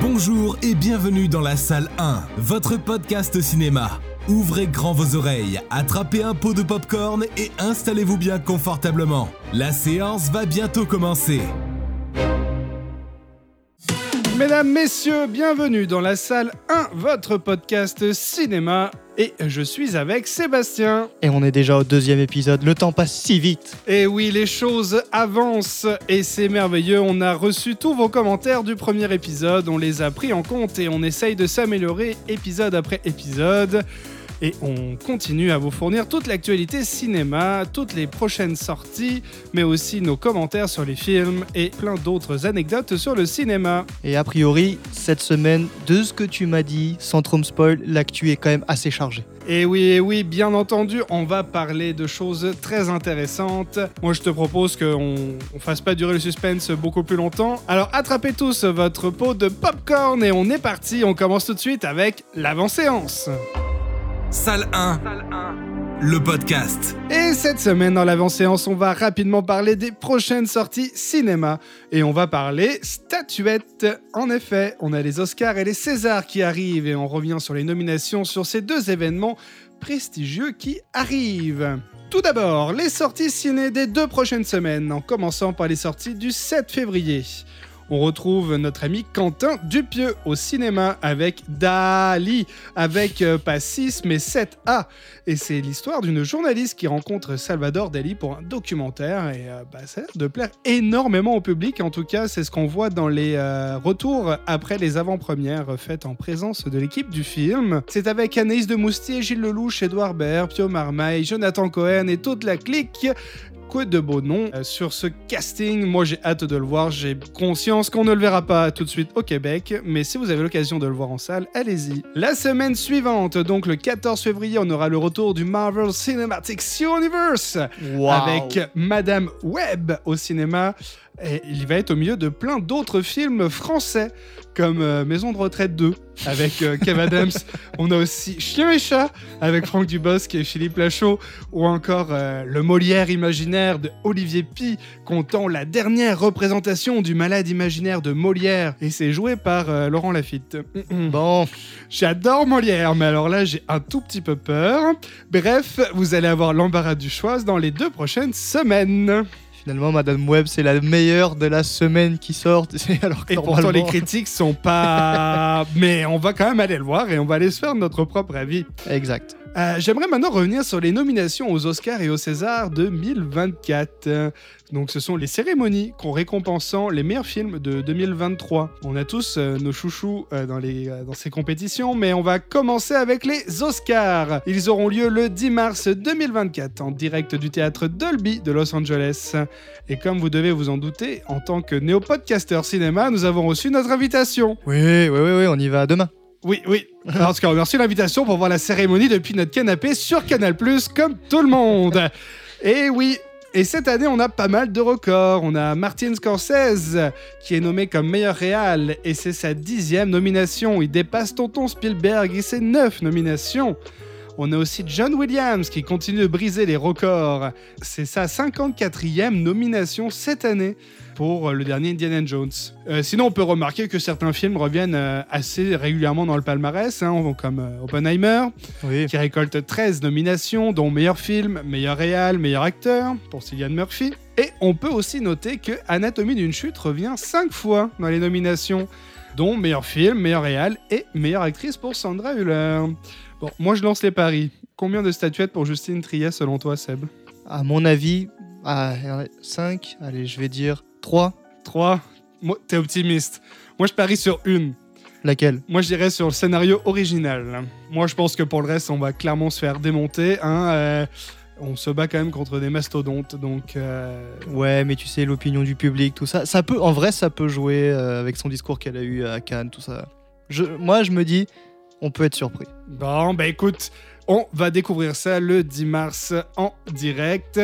Bonjour et bienvenue dans la salle 1, votre podcast cinéma. Ouvrez grand vos oreilles, attrapez un pot de popcorn et installez-vous bien confortablement. La séance va bientôt commencer. Mesdames, messieurs, bienvenue dans la salle 1, votre podcast cinéma. Et je suis avec Sébastien. Et on est déjà au deuxième épisode, le temps passe si vite. Et oui, les choses avancent et c'est merveilleux. On a reçu tous vos commentaires du premier épisode, on les a pris en compte et on essaye de s'améliorer épisode après épisode. Et on continue à vous fournir toute l'actualité cinéma, toutes les prochaines sorties, mais aussi nos commentaires sur les films et plein d'autres anecdotes sur le cinéma. Et a priori, cette semaine, de ce que tu m'as dit, sans trop me spoil, l'actu est quand même assez chargée. Et oui, et oui, bien entendu, on va parler de choses très intéressantes. Moi, je te propose qu'on on fasse pas durer le suspense beaucoup plus longtemps. Alors, attrapez tous votre pot de popcorn et on est parti. On commence tout de suite avec l'avant-séance. Salle 1, le podcast. Et cette semaine, dans l'avant-séance, on va rapidement parler des prochaines sorties cinéma. Et on va parler statuettes. En effet, on a les Oscars et les Césars qui arrivent. Et on revient sur les nominations sur ces deux événements prestigieux qui arrivent. Tout d'abord, les sorties ciné des deux prochaines semaines, en commençant par les sorties du 7 février. On retrouve notre ami Quentin Dupieux au cinéma avec Dali, avec euh, pas 6 mais 7A. Et c'est l'histoire d'une journaliste qui rencontre Salvador Dali pour un documentaire et euh, bah, ça de plaire énormément au public. En tout cas, c'est ce qu'on voit dans les euh, retours après les avant-premières faites en présence de l'équipe du film. C'est avec Anaïs de Moustier, Gilles Lelouch, Edouard Baird, Pio Marmaille, Jonathan Cohen et toute la clique quoi de beaux noms euh, sur ce casting. Moi, j'ai hâte de le voir. J'ai conscience qu'on ne le verra pas tout de suite au Québec, mais si vous avez l'occasion de le voir en salle, allez-y. La semaine suivante, donc le 14 février, on aura le retour du Marvel Cinematic Universe Wow. avec Madame Web au cinéma. Et il va être au milieu de plein d'autres films français, comme euh, Maison de retraite 2 avec euh, Kev Adams. On a aussi Chien et chat avec Franck Dubosc et Philippe Lachaud, ou encore euh, Le Molière imaginaire de Olivier Pi, comptant la dernière représentation du malade imaginaire de Molière, et c'est joué par Laurent Lafitte. Bon, J'adore Molière, mais alors là, j'ai un tout petit peu peur. Bref, vous allez avoir l'embarras du choix dans les deux prochaines semaines. Finalement, Madame Web, c'est la meilleure de la semaine qui sort. Alors que Et pourtant, les critiques sont pas. mais on va quand même aller le voir et on va aller se faire notre propre avis. Exact. Euh, J'aimerais maintenant revenir sur les nominations aux Oscars et aux Césars 2024. Euh, Donc, ce sont les cérémonies qu'on récompensant les meilleurs films de 2023. On a tous euh, nos chouchous euh, dans, les, dans ces compétitions, mais on va commencer avec les Oscars. Ils auront lieu le 10 mars 2024 en direct du théâtre Dolby de Los Angeles. Et comme vous devez vous en douter, en tant que néo-podcaster cinéma, nous avons reçu notre invitation. Oui, oui, oui, on y va demain. Oui, oui. Parce qu'on a reçu l'invitation pour voir la cérémonie depuis notre canapé sur Canal+, comme tout le monde. Et oui. Et cette année, on a pas mal de records. On a Martin Scorsese, qui est nommé comme meilleur réal, et c'est sa dixième nomination. Il dépasse Tonton Spielberg et ses neuf nominations. On a aussi John Williams, qui continue de briser les records. C'est sa 54e nomination cette année pour le dernier Indiana Jones. Euh, sinon, on peut remarquer que certains films reviennent euh, assez régulièrement dans le palmarès, hein, comme euh, Oppenheimer, Oui. qui récolte 13 nominations, dont meilleur film, meilleur réal, meilleur acteur, pour Cillian Murphy. Et on peut aussi noter que Anatomie d'une chute revient 5 fois dans les nominations, dont meilleur film, meilleur réal et meilleure actrice pour Sandra Hüller. Bon, moi je lance les paris. Combien de statuettes pour Justine Triet selon toi, Seb À mon avis, à 5, allez, je vais dire 3. 3 Moi, t'es optimiste. Moi je parie sur une. Laquelle Moi, je dirais sur le scénario original. Moi, je pense que pour le reste, on va clairement se faire démonter. Hein, euh, on se bat quand même contre des mastodontes, donc euh, Ouais, mais tu sais, l'opinion du public, tout ça, ça peut, en vrai, ça peut jouer euh, avec son discours qu'elle a eu à Cannes, tout ça. Je, moi, je me dis, on peut être surpris. bon, bah écoute, on va découvrir ça le 10 mars en direct.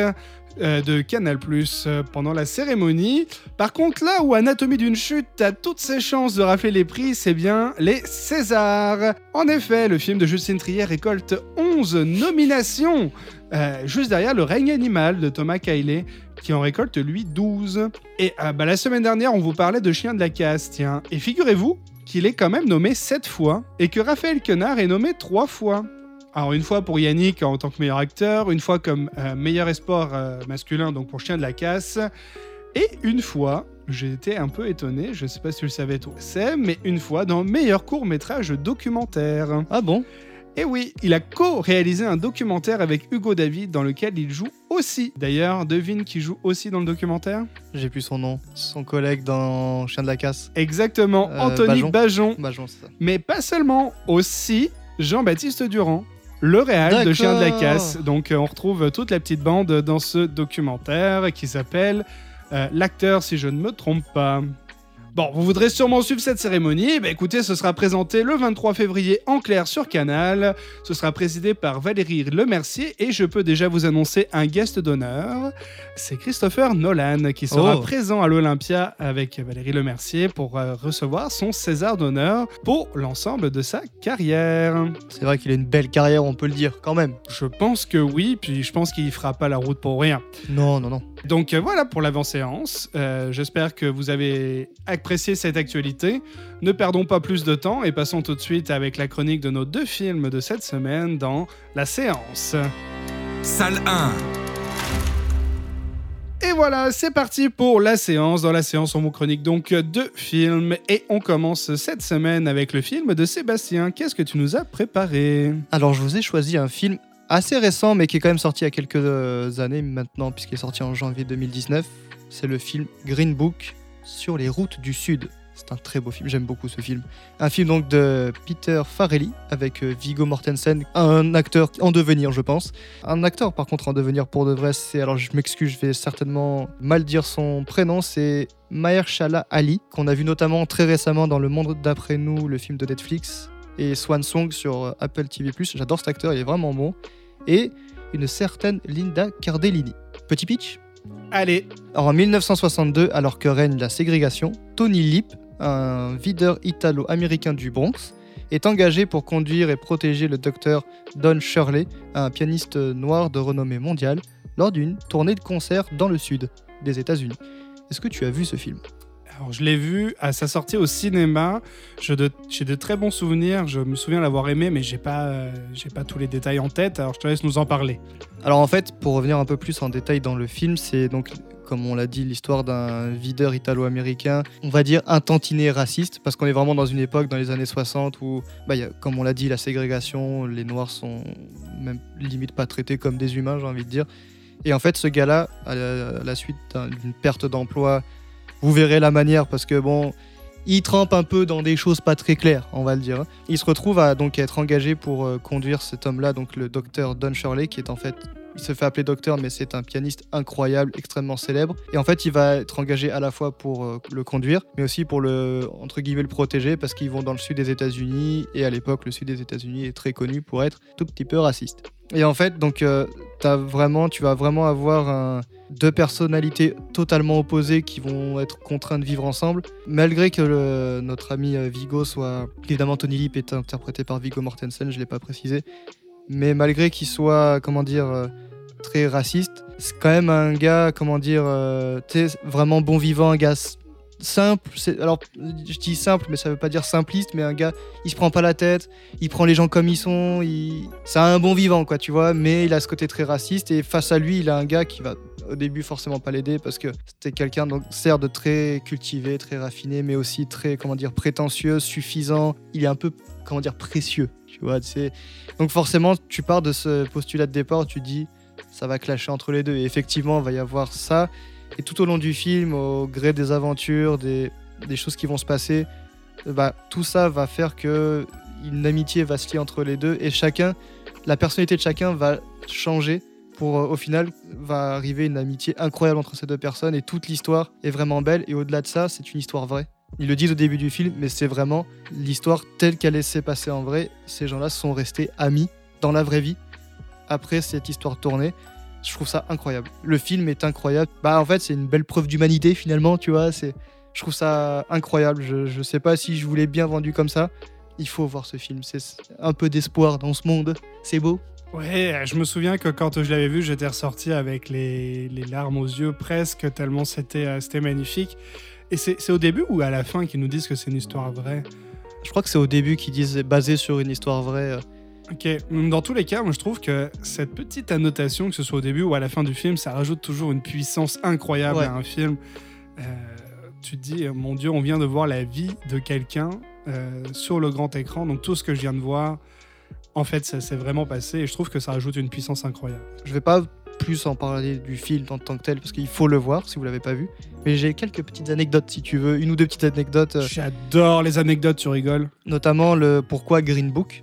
euh, de Canal Plus pendant la cérémonie. Par contre, là où Anatomie d'une chute a toutes ses chances de rafler les prix, c'est bien les Césars. En effet, le film de Justine Trier récolte 11 nominations, euh, juste derrière Le règne animal de Thomas Caillet, qui en récolte lui 12. Et euh, bah, la semaine dernière, on vous parlait de Chien de la casse, tiens. Et figurez-vous qu'il est quand même nommé 7 fois et que Raphaël Quenard est nommé 3 fois. Alors une fois pour Yannick en tant que meilleur acteur, une fois comme euh, meilleur espoir euh, masculin, donc pour Chien de la Casse, et une fois, j'ai été un peu étonné, je sais pas si tu le savais toi, c'est, mais une fois dans meilleur court métrage documentaire. Ah bon? Et oui, il a co-réalisé un documentaire avec Hugo David dans lequel il joue aussi. D'ailleurs, devine qui joue aussi dans le documentaire? J'ai plus son nom. Son collègue dans Chien de la Casse. Exactement, Euh, Anthony Bajon. Bajon. Ça. Mais pas seulement, aussi Jean-Baptiste Durand, le réal de Chien de la. Casse. Donc euh, on retrouve toute la petite bande dans ce documentaire qui s'appelle euh, L'acteur, si je ne me trompe pas. Bon, vous voudrez sûrement suivre cette cérémonie. Bah écoutez, ce sera présenté le 23 février en clair sur Canal. Ce sera présidé par Valérie Lemercier et je peux déjà vous annoncer un guest d'honneur. C'est Christopher Nolan qui sera Oh. présent à l'Olympia avec Valérie Lemercier pour euh, recevoir son César d'honneur pour l'ensemble de sa carrière. C'est vrai qu'il a une belle carrière, on peut le dire, quand même. Je pense que oui, puis je pense qu'il fera pas la route pour rien. Non, non, non. Donc euh, voilà pour l'avant-séance. Euh, J'espère que vous avez apprécié cette actualité. Ne perdons pas plus de temps et passons tout de suite avec la chronique de nos deux films de cette semaine dans la séance. Salle 1. Et voilà, c'est parti pour la séance. Dans la séance, on vous chronique donc deux films et on commence cette semaine avec le film de Sébastien. Qu'est-ce que tu nous as préparé? Alors, je vous ai choisi un film assez récent, mais qui est quand même sorti il y a quelques euh, années maintenant, puisqu'il est sorti en janvier 2019. C'est le film Green Book sur les routes du Sud. C'est un très beau film, j'aime beaucoup ce film. Un film donc de Peter Farrelly avec euh, Viggo Mortensen, un acteur en devenir, je pense. Un acteur par contre en devenir pour de vrai, c'est alors je m'excuse, je vais certainement mal dire son prénom, c'est Mahershala Ali qu'on a vu notamment très récemment dans Le Monde d'après nous, le film de Netflix et Swan Song sur euh, Apple TV+. J'adore cet acteur, il est vraiment bon. Et une certaine Linda Cardellini. Petit pitch? Allez, alors, en 1962, alors que règne la ségrégation, Tony Lip, un videur italo-américain du Bronx, est engagé pour conduire et protéger le docteur Don Shirley, un pianiste noir de renommée mondiale, lors d'une tournée de concert dans le sud des États-Unis. Est-ce que tu as vu ce film? Alors, je l'ai vu à sa sortie au cinéma. J'ai de, très bons souvenirs. Je me souviens l'avoir aimé, mais j'ai pas, euh, pas tous les détails en tête. Alors, je te laisse nous en parler. Alors en fait, pour revenir un peu plus en détail dans le film, c'est donc, comme on l'a dit, l'histoire d'un videur italo-américain, on va dire un tantinet raciste, parce qu'on est vraiment dans une époque, dans les années 60, où, bah, comme on l'a dit, la ségrégation, les Noirs sont même limite pas traités comme des humains, j'ai envie de dire. Et en fait, ce gars-là, à la, suite d'un- d'une perte d'emploi, vous verrez la manière, parce que bon, il trempe un peu dans des choses pas très claires, on va le dire. Il se retrouve à donc être engagé pour euh, conduire cet homme-là, donc le docteur Don Shirley, qui est en fait, il se fait appeler docteur, mais c'est un pianiste incroyable, extrêmement célèbre. Et en fait, il va être engagé à la fois pour euh, le conduire, mais aussi pour le entre le protéger, parce qu'ils vont dans le sud des États-Unis, et à l'époque, le sud des États-Unis est très connu pour être tout petit peu raciste. Et en fait, donc, euh, vraiment, tu vas vraiment avoir un- deux personnalités totalement opposées qui vont être contraintes de vivre ensemble, malgré que notre ami euh, Vigo soit évidemment Tony Lip est interprété par Vigo Mortensen, je l'ai pas précisé, mais malgré qu'il soit comment dire euh, très raciste, c'est quand même un gars comment dire euh, vraiment bon vivant, un gars simple. Alors je dis simple, mais ça veut pas dire simpliste, mais un gars il se prend pas la tête, il prend les gens comme ils sont, il... c'est un bon vivant, quoi, tu vois, mais il a ce côté très raciste, et face à lui, il a un gars qui va au début forcément pas l'aider, parce que c'était quelqu'un, donc, certes, de très cultivé, très raffiné, mais aussi très, comment dire, prétentieux, suffisant, il est un peu, comment dire, précieux, tu vois, c'est... Donc forcément, tu pars de ce postulat de départ, tu dis, ça va clasher entre les deux, et effectivement, il va y avoir ça, et tout au long du film, au gré des aventures, des, choses qui vont se passer, bah, tout ça va faire que une amitié va se lier entre les deux et chacun, la personnalité de chacun va changer pour euh, au final va arriver une amitié incroyable entre ces deux personnes et toute l'histoire est vraiment belle et au-delà de ça c'est une histoire vraie. Ils le disent au début du film mais c'est vraiment l'histoire telle qu'elle s'est passée en vrai. Ces gens-là sont restés amis dans la vraie vie après cette histoire tournée. Je trouve ça incroyable. Le film est incroyable. Bah en fait c'est une belle preuve d'humanité finalement tu vois. C'est je trouve ça incroyable. Je, je sais pas si je voulais bien vendu comme ça. Il faut voir ce film. C'est un peu d'espoir dans ce monde. C'est beau. Ouais, je me souviens que quand je l'avais vu, j'étais ressorti avec les, les larmes aux yeux presque, tellement c'était euh, c'était magnifique. Et c'est c'est au début ou à la fin qu'ils nous disent que c'est une histoire vraie? Je crois que c'est au début qu'ils disent basé sur une histoire vraie. Ok, dans tous les cas, moi je trouve que cette petite annotation, que ce soit au début ou à la fin du film, ça rajoute toujours une puissance incroyable Ouais. à un film. Euh, tu te dis, euh, mon Dieu, on vient de voir la vie de quelqu'un euh, sur le grand écran, donc tout ce que je viens de voir, en fait, ça s'est vraiment passé et je trouve que ça rajoute une puissance incroyable. Je vais pas plus en parler du film en tant que tel parce qu'il faut le voir si vous l'avez pas vu. Mais j'ai quelques petites anecdotes si tu veux, une ou deux petites anecdotes, J'adore les anecdotes, tu rigoles. notamment le pourquoi Green Book.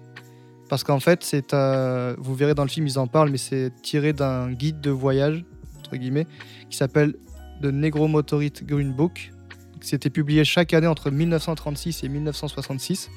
Parce qu'en fait, c'est euh, vous verrez dans le film, ils en parlent, mais c'est tiré d'un guide de voyage entre guillemets qui s'appelle The Negro Motorist Green Book. C'était publié chaque année entre 1936 et 1966.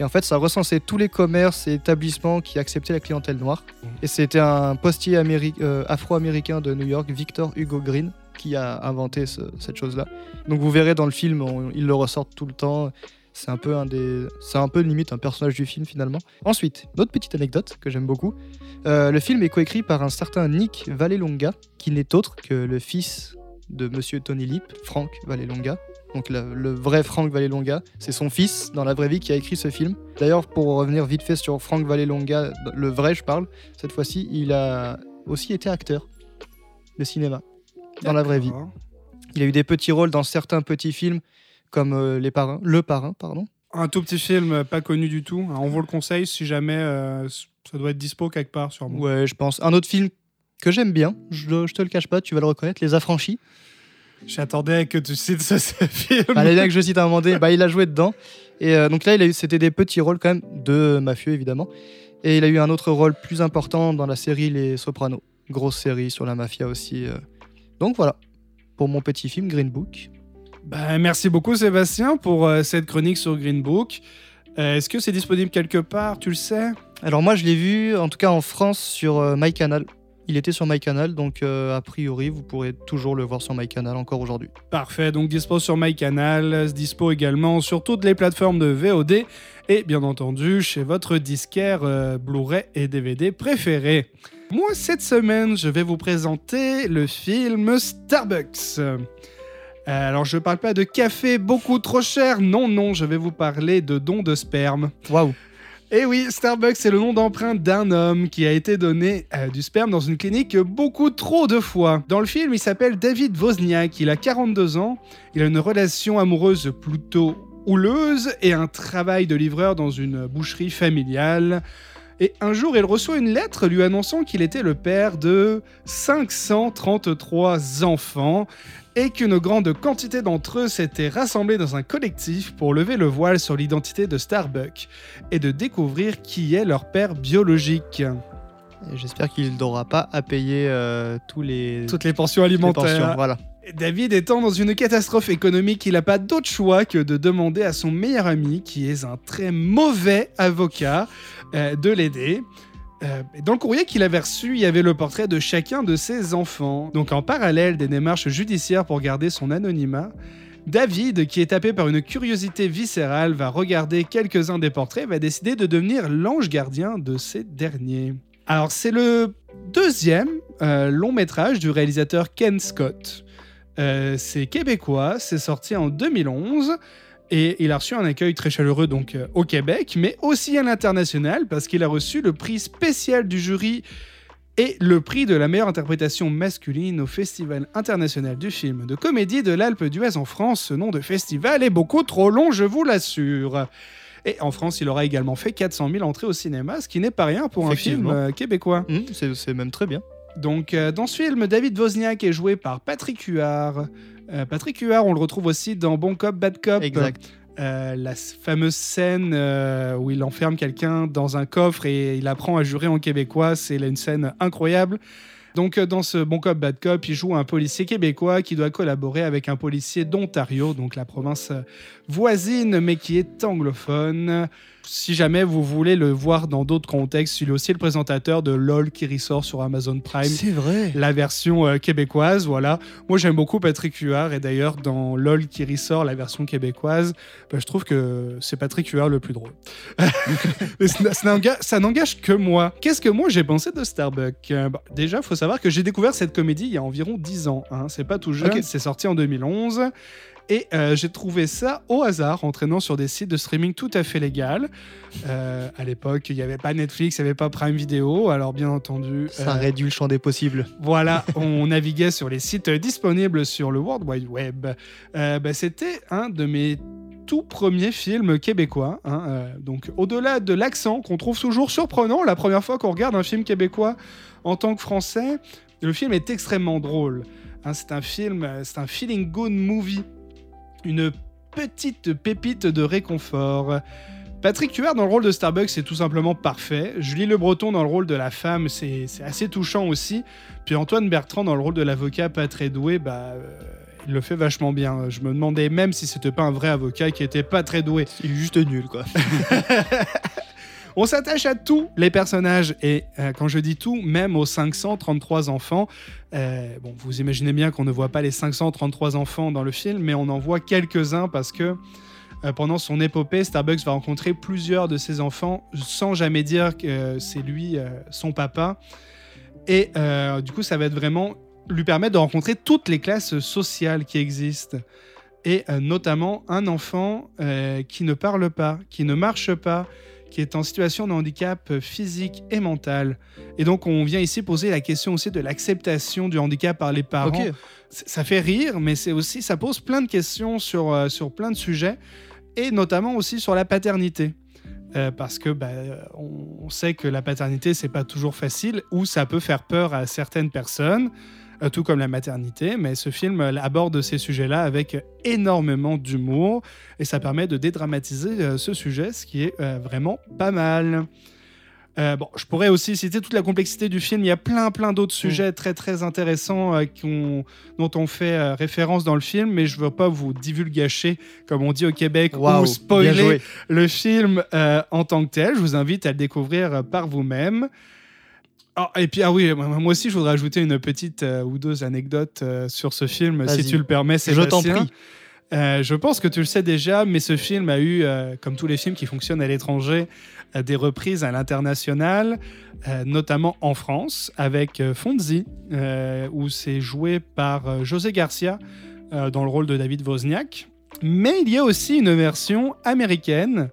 Et en fait, ça recensait tous les commerces et établissements qui acceptaient la clientèle noire. Et c'était un postier euh, afro-américain de New York, Victor Hugo Green, qui a inventé ce- cette chose-là. Donc vous verrez dans le film, on- ils le ressortent tout le temps. C'est un peu un des, c'est un peu limite un personnage du film finalement. Ensuite, une autre petite anecdote que j'aime beaucoup. Euh, le film est coécrit par un certain Nick Vallelonga, qui n'est autre que le fils de Monsieur Tony Lip, Frank Vallelonga. Donc le, le vrai Frank Vallelonga, c'est son fils dans la vraie vie qui a écrit ce film. D'ailleurs, pour revenir vite fait sur Frank Vallelonga, le vrai, je parle. Cette fois-ci, il a aussi été acteur de cinéma dans la vraie vie. Il a eu des petits rôles dans certains petits films comme euh, Les Parrains, Le Parrain, pardon. Un tout petit film pas connu du tout. On vous le conseille si jamais euh, ça doit être dispo quelque part sûrement. Ouais, je pense. Un autre film que j'aime bien, je, je te le cache pas, tu vas le reconnaître, Les Affranchis. J'attendais que tu cites ce, ce film. Fallait bien que je cite à un moment donné, bah, il a joué dedans. Et euh, donc là, il a eu, c'était des petits rôles quand même de mafieux évidemment. Et il a eu un autre rôle plus important dans la série Les Sopranos. Grosse série sur la mafia aussi. euh. Donc voilà, pour mon petit film Green Book. Bah, merci beaucoup Sébastien pour euh, cette chronique sur Green Book. Euh, Est-ce que c'est disponible quelque part? Tu le sais? Alors moi, je l'ai vu, en tout cas en France, sur euh, MyCanal. Il était sur MyCanal, donc euh, a priori, vous pourrez toujours le voir sur MyCanal encore aujourd'hui. Parfait, donc dispo sur MyCanal, dispo également sur toutes les plateformes de VOD et bien entendu chez votre disquaire Blu-ray et DVD préféré. Moi, cette semaine, je vais vous présenter le film Starbucks. Euh, alors, je parle pas de café beaucoup trop cher, non, non, je vais vous parler de dons de sperme. Waouh Et oui, Starbucks, c'est le nom d'emprunt d'un homme qui a été donné euh, du sperme dans une clinique beaucoup trop de fois. Dans le film, il s'appelle David Wozniak, il a 42 ans, il a une relation amoureuse plutôt houleuse et un travail de livreur dans une boucherie familiale. Et un jour, il reçoit une lettre lui annonçant qu'il était le père de 533 enfants et qu'une grande quantité d'entre eux s'étaient rassemblés dans un collectif pour lever le voile sur l'identité de Starbucks et de découvrir qui est leur père biologique. J'espère qu'il n'aura pas à payer euh, tous les, Toutes les pensions les alimentaires. pensions. Voilà. David étant dans une catastrophe économique, il n'a pas d'autre choix que de demander à son meilleur ami, qui est un très mauvais avocat, euh, de l'aider. Euh, dans le courrier qu'il avait reçu, il y avait le portrait de chacun de ses enfants. Donc en parallèle des démarches judiciaires pour garder son anonymat, David, qui est tapé par une curiosité viscérale, va regarder quelques-uns des portraits et va décider de devenir l'ange gardien de ces derniers. Alors c'est le deuxième euh, long métrage du réalisateur Ken Scott. Euh, c'est québécois, c'est sorti en 2011 et il a reçu un accueil très chaleureux donc euh, au Québec, mais aussi à l'international parce qu'il a reçu le prix spécial du jury et le prix de la meilleure interprétation masculine au Festival international du film de comédie de l'Alpe d'Huez en France. Ce nom de festival est beaucoup trop long, je vous l'assure. Et en France, il aura également fait 400 000 entrées au cinéma, ce qui n'est pas rien pour un film euh, québécois. C'est c'est même très bien. Donc, euh, dans ce film, David Wozniak est joué par Patrick Huard. Euh, Patrick Huard, on le retrouve aussi dans Bon Cop, Bad Cop. Exact. Euh, la fameuse scène où il enferme quelqu'un dans un coffre et il apprend à jurer en québécois, c'est là une scène incroyable. Donc dans ce Bon Cop Bad Cop, il joue un policier québécois qui doit collaborer avec un policier d'Ontario, donc la province voisine mais qui est anglophone. Si jamais vous voulez le voir dans d'autres contextes, il est aussi le présentateur de LOL qui ressort sur Amazon Prime C'est vrai. la version euh, québécoise, voilà. Moi, j'aime beaucoup Patrick Huard, et d'ailleurs, dans LOL qui ressort, la version québécoise, bah, je trouve que c'est Patrick Huard le plus drôle. Mais ça ça n'enga- ça n'engage que moi. Qu'est-ce que moi j'ai pensé de Starbucks? Euh, bah, Déjà, faut savoir que j'ai découvert cette comédie il y a environ 10 ans. hein. C'est pas tout jeune, c'est sorti en 2011. Et euh, j'ai trouvé ça au hasard en traînant sur des sites de streaming tout à fait légal. Euh, à l'époque, il n'y avait pas Netflix, il n'y avait pas Prime Video. Alors, bien entendu. Ça euh, réduit le champ des possibles. Voilà, on naviguait sur les sites disponibles sur le World Wide Web. Euh, bah, C'était un de mes tout premiers films québécois. hein, euh, donc, au-delà de l'accent qu'on trouve toujours surprenant, la première fois qu'on regarde un film québécois en tant que français, le film est extrêmement drôle. Hein, c'est un film, c'est un feeling good movie, une petite pépite de réconfort. Patrick Huard dans le rôle de Starbucks, c'est tout simplement parfait. Julie Le Breton dans le rôle de la femme, c'est assez touchant aussi. Puis Antoine Bertrand dans le rôle de l'avocat pas très doué, bah, euh, il le fait vachement bien. Je me demandais même si c'était pas un vrai avocat qui était pas très doué. Il est juste nul, quoi. On s'attache à tous les personnages et euh, quand je dis tout, même aux 533 enfants. euh, bon, vous imaginez bien qu'on ne voit pas les 533 enfants dans le film, mais on en voit quelques-uns parce que euh, pendant son épopée, Starbucks va rencontrer plusieurs de ses enfants sans jamais dire que c'est lui son papa. Et du coup, ça va être vraiment lui permettre de rencontrer toutes les classes sociales qui existent. Et notamment un enfant qui ne parle pas, qui ne marche pas, qui est en situation de handicap physique et mental. Et donc, on vient ici poser la question aussi de l'acceptation du handicap par les parents. Ça fait rire, mais c'est aussi, ça pose plein de questions sur, euh, sur plein de sujets, et notamment aussi sur la paternité. Euh, parce que bah, on, sait que la paternité, c'est pas toujours facile, ou ça peut faire peur à certaines personnes, tout comme la maternité. Mais ce film euh, aborde ces sujets-là avec énormément d'humour, et ça permet de dédramatiser euh, ce sujet, ce qui est euh, vraiment pas mal. Euh, bon, je pourrais aussi citer toute la complexité du film. Il y a plein, plein d'autres sujets très, très intéressants euh, dont on fait euh, référence dans le film, mais je veux pas vous divulgacher, comme on dit au Québec, ou spoiler le film euh, en tant que tel. Je vous invite à le découvrir euh, par vous-même. Ah, et puis, ah oui, moi aussi, je voudrais ajouter une petite euh, ou deux anecdotes euh, sur ce film, si tu le permets, Je t'en prie. Euh, je pense que tu le sais déjà, mais ce film a eu, comme tous les films qui fonctionnent à l'étranger, des reprises à l'international, notamment en France, avec Fonzie, euh, où c'est joué par José Garcia dans le rôle de David Wozniak. Mais il y a aussi une version américaine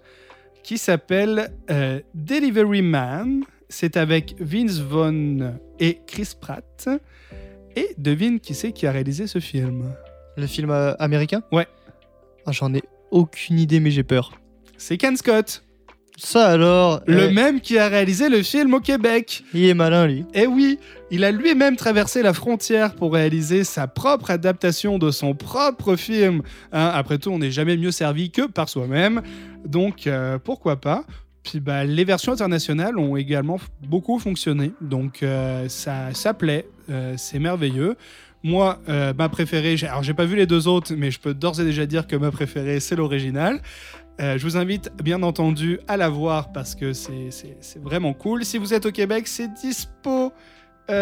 qui s'appelle Delivery Man. C'est avec Vince Vaughn et Chris Pratt. Et devine qui c'est qui a réalisé ce film Le film euh, américain? Ouais. Ah, J'en ai aucune idée, mais j'ai peur. C'est Ken Scott, Ça alors, le euh, même qui a réalisé le film au Québec. il est malin, lui. Et oui, il a lui-même traversé la frontière pour réaliser sa propre adaptation de son propre film. Hein, après tout, on n'est jamais mieux servi que par soi-même. Donc, euh, pourquoi pas? Bah, les versions internationales ont également beaucoup fonctionné. Donc, euh, ça, ça plaît. euh, c'est merveilleux. Moi, euh, ma préférée, alors j'ai pas vu les deux autres, mais je peux d'ores et déjà dire que ma préférée, c'est l'original. Je vous invite bien entendu à la voir parce que c'est- vraiment cool. Si vous êtes au Québec, c'est dispo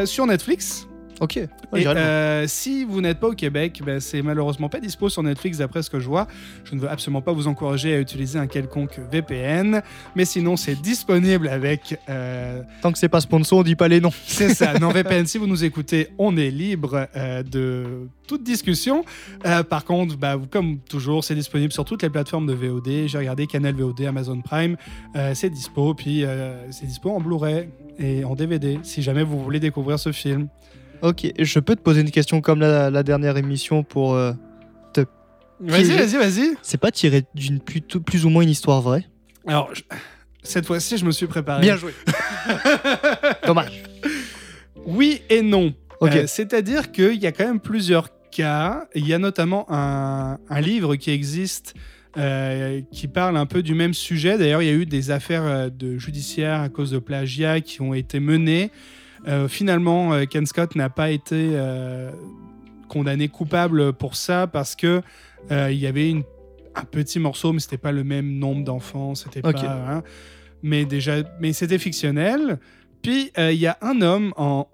sur Netflix. Ok. Ouais, Et, euh, si vous n'êtes pas au Québec, ben, c'est malheureusement pas dispo sur Netflix d'après ce que je vois. Je ne veux absolument pas vous encourager à utiliser un quelconque VPN, mais sinon c'est disponible avec. euh, Tant que c'est pas sponsor, on dit pas les noms. c'est ça, NordVPN. si vous nous écoutez, on est libre euh, de toute discussion. Euh, par contre, bah, comme toujours, c'est disponible sur toutes les plateformes de VOD. J'ai regardé Canal VOD, Amazon Prime, c'est dispo. Puis c'est dispo en Blu-ray et en DVD si jamais vous voulez découvrir ce film. Ok, je peux te poser une question comme la, la dernière émission pour. euh, Vas-y, Puis- vas-y, vas-y. C'est pas tiré d'une plutôt plus ou moins une histoire vraie Alors, je- cette fois-ci, je me suis préparé. Bien joué. Dommage. Oui et non. Ok. Euh, C'est-à-dire qu'il y a quand même plusieurs cas. Il y a notamment un, un livre qui existe euh, qui parle un peu du même sujet. D'ailleurs, il y a eu des affaires de judiciaires à cause de plagiat qui ont été menées. Euh, finalement, euh, Ken Scott n'a pas été euh, condamné coupable pour ça parce que il y avait une- un petit morceau, mais c'était pas le même nombre d'enfants. C'était pas. hein. mais déjà, mais c'était fictionnel. Puis euh, il y a un homme en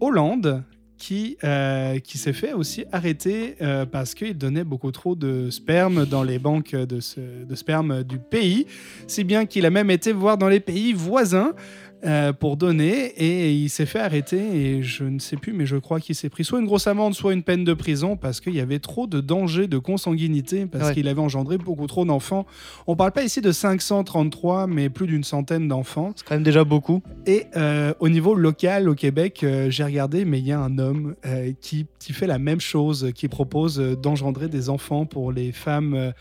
Hollande qui, euh, qui s'est fait aussi arrêter euh, parce qu'il donnait beaucoup trop de sperme dans les banques de, ce- de sperme du pays, si bien qu'il a même été voir dans les pays voisins. Euh, pour donner et il s'est fait arrêter et je ne sais plus, mais je crois qu'il s'est pris soit une grosse amende, soit une peine de prison parce qu'il y avait trop de danger de consanguinité parce Ouais. qu'il avait engendré beaucoup trop d'enfants. On parle pas ici de 533, mais plus d'une centaine d'enfants. C'est quand même déjà beaucoup. Et euh, au niveau local, au Québec, euh, j'ai regardé, mais il y a un homme qui, qui fait la même chose, qui propose d'engendrer des enfants pour les femmes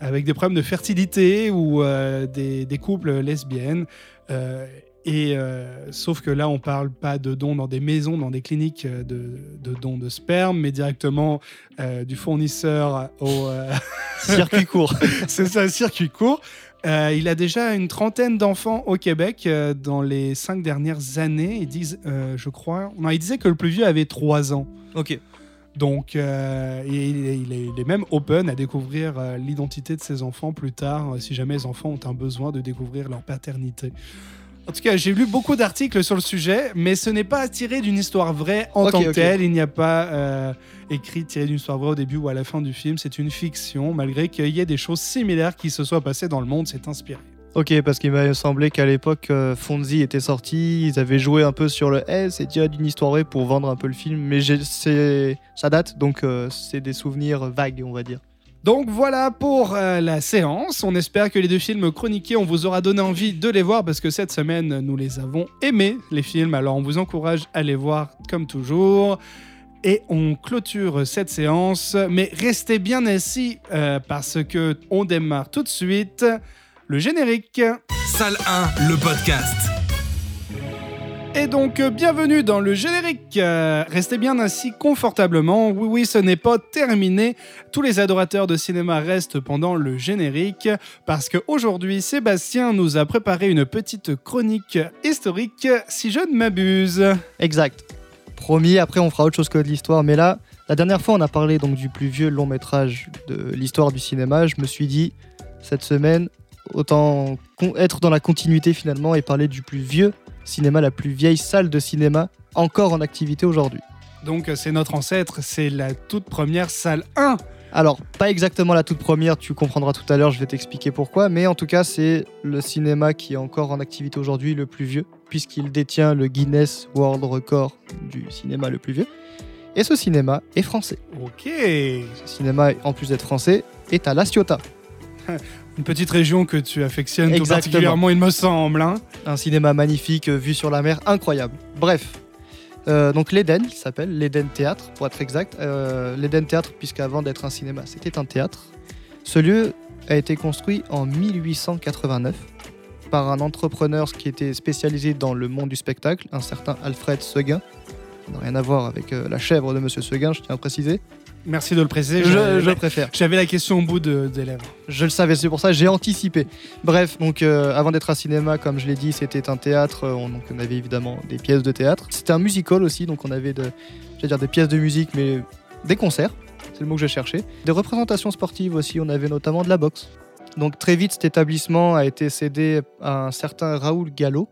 avec des problèmes de fertilité ou euh, des, des couples lesbiennes. Euh, et euh, sauf que là, on parle pas de dons dans des maisons, dans des cliniques euh, de, de dons de sperme, mais directement euh, du fournisseur au, euh, Circuit court. c'est un circuit court. Il a déjà une trentaine d'enfants au Québec dans les cinq dernières années. Ils disent, je crois, non, il disait que le plus vieux avait trois ans. ok. Donc, euh, il, est, il est- il est même open à découvrir euh, l'identité de ses enfants plus tard, si jamais les enfants ont un besoin de découvrir leur paternité. En tout cas, j'ai lu beaucoup d'articles sur le sujet, mais ce n'est pas tiré d'une histoire vraie en tant que telle. Il n'y a pas euh, écrit tiré d'une histoire vraie au début ou à la fin du film. C'est une fiction, malgré qu'il y ait des choses similaires qui se soient passées dans le monde. C'est inspiré. Ok, parce qu'il m'a semblé qu'à l'époque, euh, Fonzie était sorti, ils avaient joué un peu sur le Eh, c'est tiré d'une histoire vraie pour vendre un peu le film, mais ça date, donc euh, c'est des souvenirs vagues, on va dire. Donc voilà pour euh, la séance. On espère que les deux films chroniqués, on vous aura donné envie de les voir parce que cette semaine, nous les avons aimés, les films. Alors on vous encourage à les voir comme toujours. Et on clôture cette séance. Mais restez bien assis euh, parce que on démarre tout de suite le générique. Salle 1, le podcast. Et donc, euh, bienvenue dans le générique. Euh, restez bien assis confortablement. Oui, oui, ce n'est pas terminé. Tous les adorateurs de cinéma restent pendant le générique parce qu'aujourd'hui, Sébastien nous a préparé une petite chronique historique, si je ne m'abuse. Exact. Promis, après on fera autre chose que de l'histoire, mais là, la dernière fois on a parlé donc du plus vieux long métrage de l'histoire du cinéma, je me suis dit, cette semaine, autant être dans la continuité finalement et parler du plus vieux cinéma, la plus vieille salle de cinéma encore en activité aujourd'hui. Donc, euh, c'est notre ancêtre, c'est la toute première salle 1. Alors, pas exactement la toute première, tu comprendras tout à l'heure, je vais t'expliquer pourquoi, mais en tout cas, c'est le cinéma qui est encore en activité aujourd'hui le plus vieux, puisqu'il détient le Guinness World Record du cinéma le plus vieux. Et ce cinéma est français. Ok. Ce cinéma, en plus d'être français, est à La Ciotat, Une petite région que tu affectionnes tout particulièrement, il me semble. hein. un cinéma magnifique, euh, vue sur la mer, incroyable. Bref. Euh, donc l'Éden, il s'appelle l'Éden Théâtre, pour être exact. Euh, L'Éden Théâtre, puisqu'avant d'être un cinéma, c'était un théâtre. Ce lieu a été construit en 1889 par un entrepreneur qui était spécialisé dans le monde du spectacle, un certain Alfred Seguin. Ça n'a rien à voir avec euh, la chèvre de Monsieur Seguin, je tiens à préciser. Merci de le préciser. Je, je préfère. J'avais la question au bout de- des lèvres. Je le savais, c'est pour ça que j'ai anticipé. Bref, donc euh, avant d'être un cinéma, comme je l'ai dit, c'était un théâtre. euh, On, donc on avait évidemment des pièces de théâtre. C'était un musical aussi, donc on avait de, dire des pièces de musique, mais des concerts. C'est le mot que j'ai cherché. Des représentations sportives aussi. On avait notamment de la boxe. Donc très vite, cet établissement a été cédé à un certain Raoul Gallo,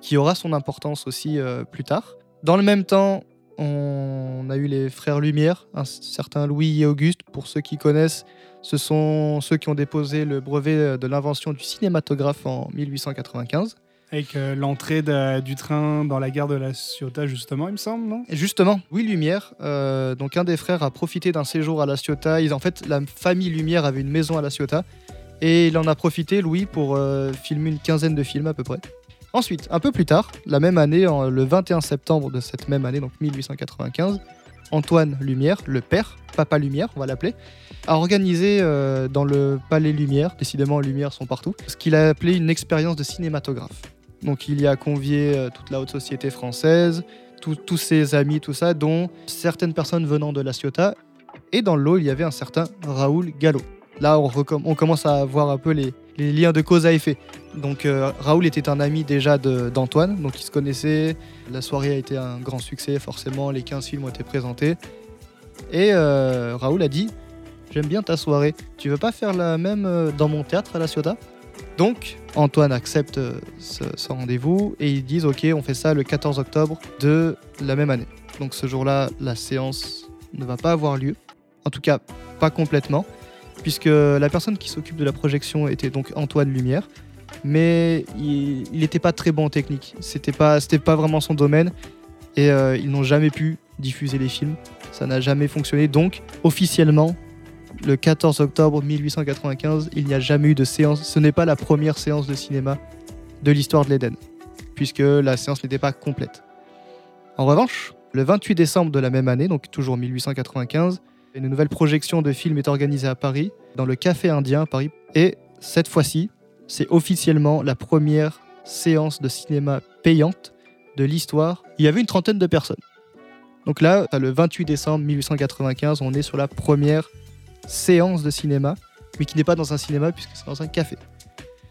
qui aura son importance aussi euh, plus tard. Dans le même temps, on a eu les frères Lumière, un certain Louis et Auguste, pour ceux qui connaissent. Ce sont ceux qui ont déposé le brevet de l'invention du cinématographe en 1895. Avec euh, l'entrée du train dans la gare de la Ciotat, justement, il me semble, non? Et justement, Louis Lumière, euh, donc un des frères, a profité d'un séjour à La Ciotat. Ils, en fait, la famille Lumière avait une maison à La Ciotat. Et il en a profité, Louis, pour euh, filmer une quinzaine de films à peu près. Ensuite, un peu plus tard, la même année, le 21 septembre de cette même année, donc 1895, Antoine Lumière, le père, Papa Lumière, on va l'appeler, a organisé euh, dans le Palais Lumière, décidément Lumière sont partout, ce qu'il a appelé une expérience de cinématographe. Donc il y a convié euh, toute la haute société française, tous- ses amis, tout ça, dont certaines personnes venant de la Ciotat. Et dans le lot, il y avait un certain Raoul Gallo. Là, on commence à voir un peu les, les liens de cause à effet. Donc euh, Raoul était un ami déjà d'Antoine, donc ils se connaissaient. La soirée a été un grand succès, forcément, les 15 films ont été présentés. Et euh, Raoul a dit J'aime bien ta soirée, tu veux pas faire la même euh, dans mon théâtre à la Ciotat? Donc Antoine accepte ce, ce rendez-vous et ils disent Ok, on fait ça le 14 octobre de la même année. Donc ce jour-là, la séance ne va pas avoir lieu, en tout cas pas complètement, puisque la personne qui s'occupe de la projection était donc Antoine Lumière. mais il n'était pas très bon en technique. C'était pas, c'était pas vraiment son domaine et euh, ils n'ont jamais pu diffuser les films. Ça n'a jamais fonctionné. Donc, officiellement, le 14 octobre 1895, il n'y a jamais eu de séance. Ce n'est pas la première séance de cinéma de l'histoire de l'Éden, puisque la séance n'était pas complète. En revanche, le 28 décembre de la même année, donc toujours 1895, une nouvelle projection de film est organisée à Paris, dans le Café Indien à Paris. Et cette fois-ci, c'est officiellement la première séance de cinéma payante de l'histoire. Il y avait une trentaine de personnes. Donc là, le 28 décembre 1895, on est sur la première séance de cinéma, mais qui n'est pas dans un cinéma puisque c'est dans un café.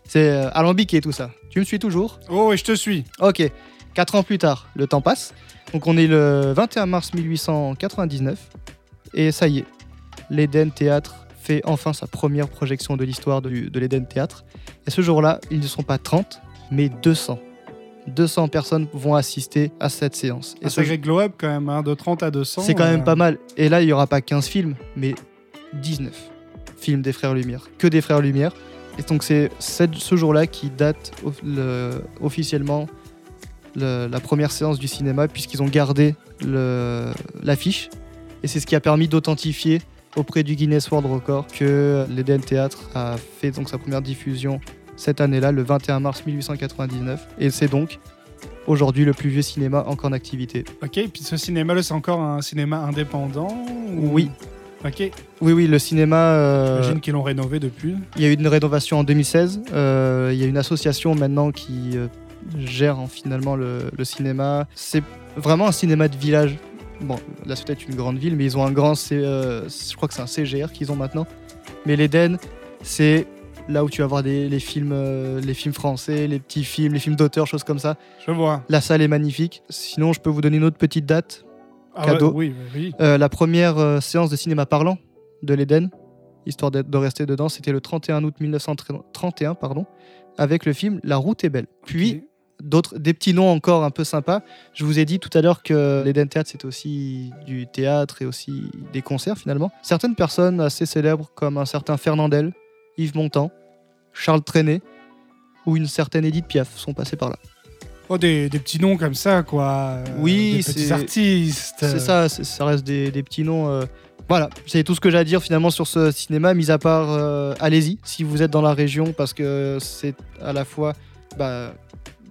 C'est euh, alambiqué tout ça. Tu me suis toujours? Oh, oui, je te suis. Ok. Quatre ans plus tard, le temps passe. Donc on est le 21 mars 1899. Et ça y est, l'Eden Théâtre fait enfin sa première projection de l'histoire de, de l'Eden Théâtre. Et ce jour-là, ils ne sont pas 30, mais 200. 200 personnes vont assister à cette séance. Et c'est glow up quand même, hein, de 30 à 200. C'est quand même pas mal. Et là, il n'y aura pas 15 films, mais 19 films des Frères Lumière. Que des Frères Lumière. Et donc c'est ce jour-là qui date officiellement la première séance du cinéma, puisqu'ils ont gardé l'affiche. Et c'est ce qui a permis d'authentifier auprès du Guinness World Record que l'Eden Théâtre a fait donc sa première diffusion cette année-là, le 21 mars 1899. Et c'est donc aujourd'hui le plus vieux cinéma encore en activité. Ok, et puis ce cinéma-là, c'est encore un cinéma indépendant Oui. Ok. Oui, oui, le cinéma. Euh, J'imagine qu'ils l'ont rénové depuis. Il y a eu une rénovation en 2016. Euh, il y a une association maintenant qui euh, gère finalement le, le cinéma. C'est vraiment un cinéma de village. Bon, La Ciotat est une grande ville, mais ils ont un grand. je crois que c'est un CGR qu'ils ont maintenant. Mais l'Eden, c'est là où tu vas voir des, les, films, euh, les films français, les petits films, les films d'auteur, choses comme ça. Je vois. La salle est magnifique. Sinon, je peux vous donner une autre petite date. Ah cadeau. oui, oui. Euh, la première euh, séance de cinéma parlant de l'Éden, histoire de, rester dedans, c'était le 31 août 1931, pardon, avec le film La route est belle. Puis, d'autres, des petits noms encore un peu sympas. Je vous ai dit tout à l'heure que l'Eden Théâtre, c'était aussi du théâtre et aussi des concerts finalement. Certaines personnes assez célèbres, comme un certain Fernandel, Yves Montand, Charles Trenet ou une certaine Edith Piaf sont passés par là. Oh, des, petits noms comme ça, quoi. Oui, des petits artistes. C'est ça, ça reste des, petits noms. Euh. Voilà, c'est tout ce que j'ai à dire finalement sur ce cinéma, mis à part, euh, allez-y si vous êtes dans la région, parce que c'est à la fois bah,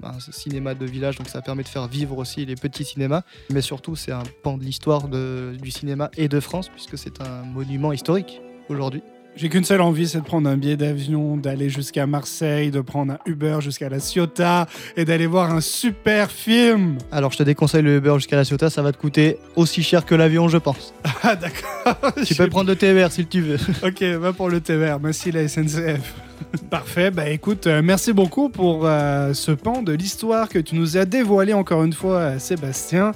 un cinéma de village, donc ça permet de faire vivre aussi les petits cinémas, mais surtout c'est un pan de l'histoire du cinéma et de France, puisque c'est un monument historique aujourd'hui. J'ai qu'une seule envie, c'est de prendre un billet d'avion, d'aller jusqu'à Marseille, de prendre un Uber jusqu'à La Ciotat et d'aller voir un super film. Alors je te déconseille le Uber jusqu'à La Ciotat, ça va te coûter aussi cher que l'avion, je pense. Ah d'accord. Tu peux prendre le TVR si tu veux. ok, va pour le TVR, merci la SNCF. Parfait, bah écoute, euh, merci beaucoup pour euh, ce pan de l'histoire que tu nous as dévoilé encore une fois, euh, Sébastien.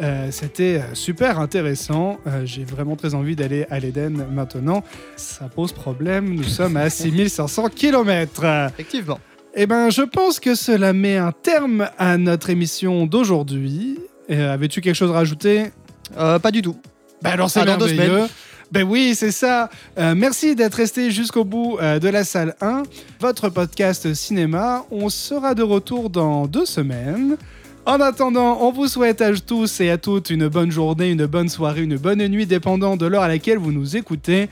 Euh, c'était euh, super intéressant. Euh, j'ai vraiment très envie d'aller à l'Éden maintenant. Ça pose problème. Nous sommes à 6500 km. Effectivement. Eh ben, je pense que cela met un terme à notre émission d'aujourd'hui. Avais-tu quelque chose à rajouter? Pas du tout. Ben alors c'est merveilleux. Ben oui, c'est ça. merci d'être resté jusqu'au bout de la salle 1, votre podcast cinéma. On sera de retour dans deux semaines. En attendant, on vous souhaite à tous et à toutes une bonne journée, une bonne soirée, une bonne nuit, dépendant de l'heure à laquelle vous nous écoutez.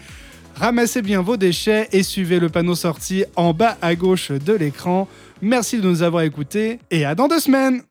Ramassez bien vos déchets et suivez le panneau sorti en bas à gauche de l'écran. Merci de nous avoir écoutés et à dans deux semaines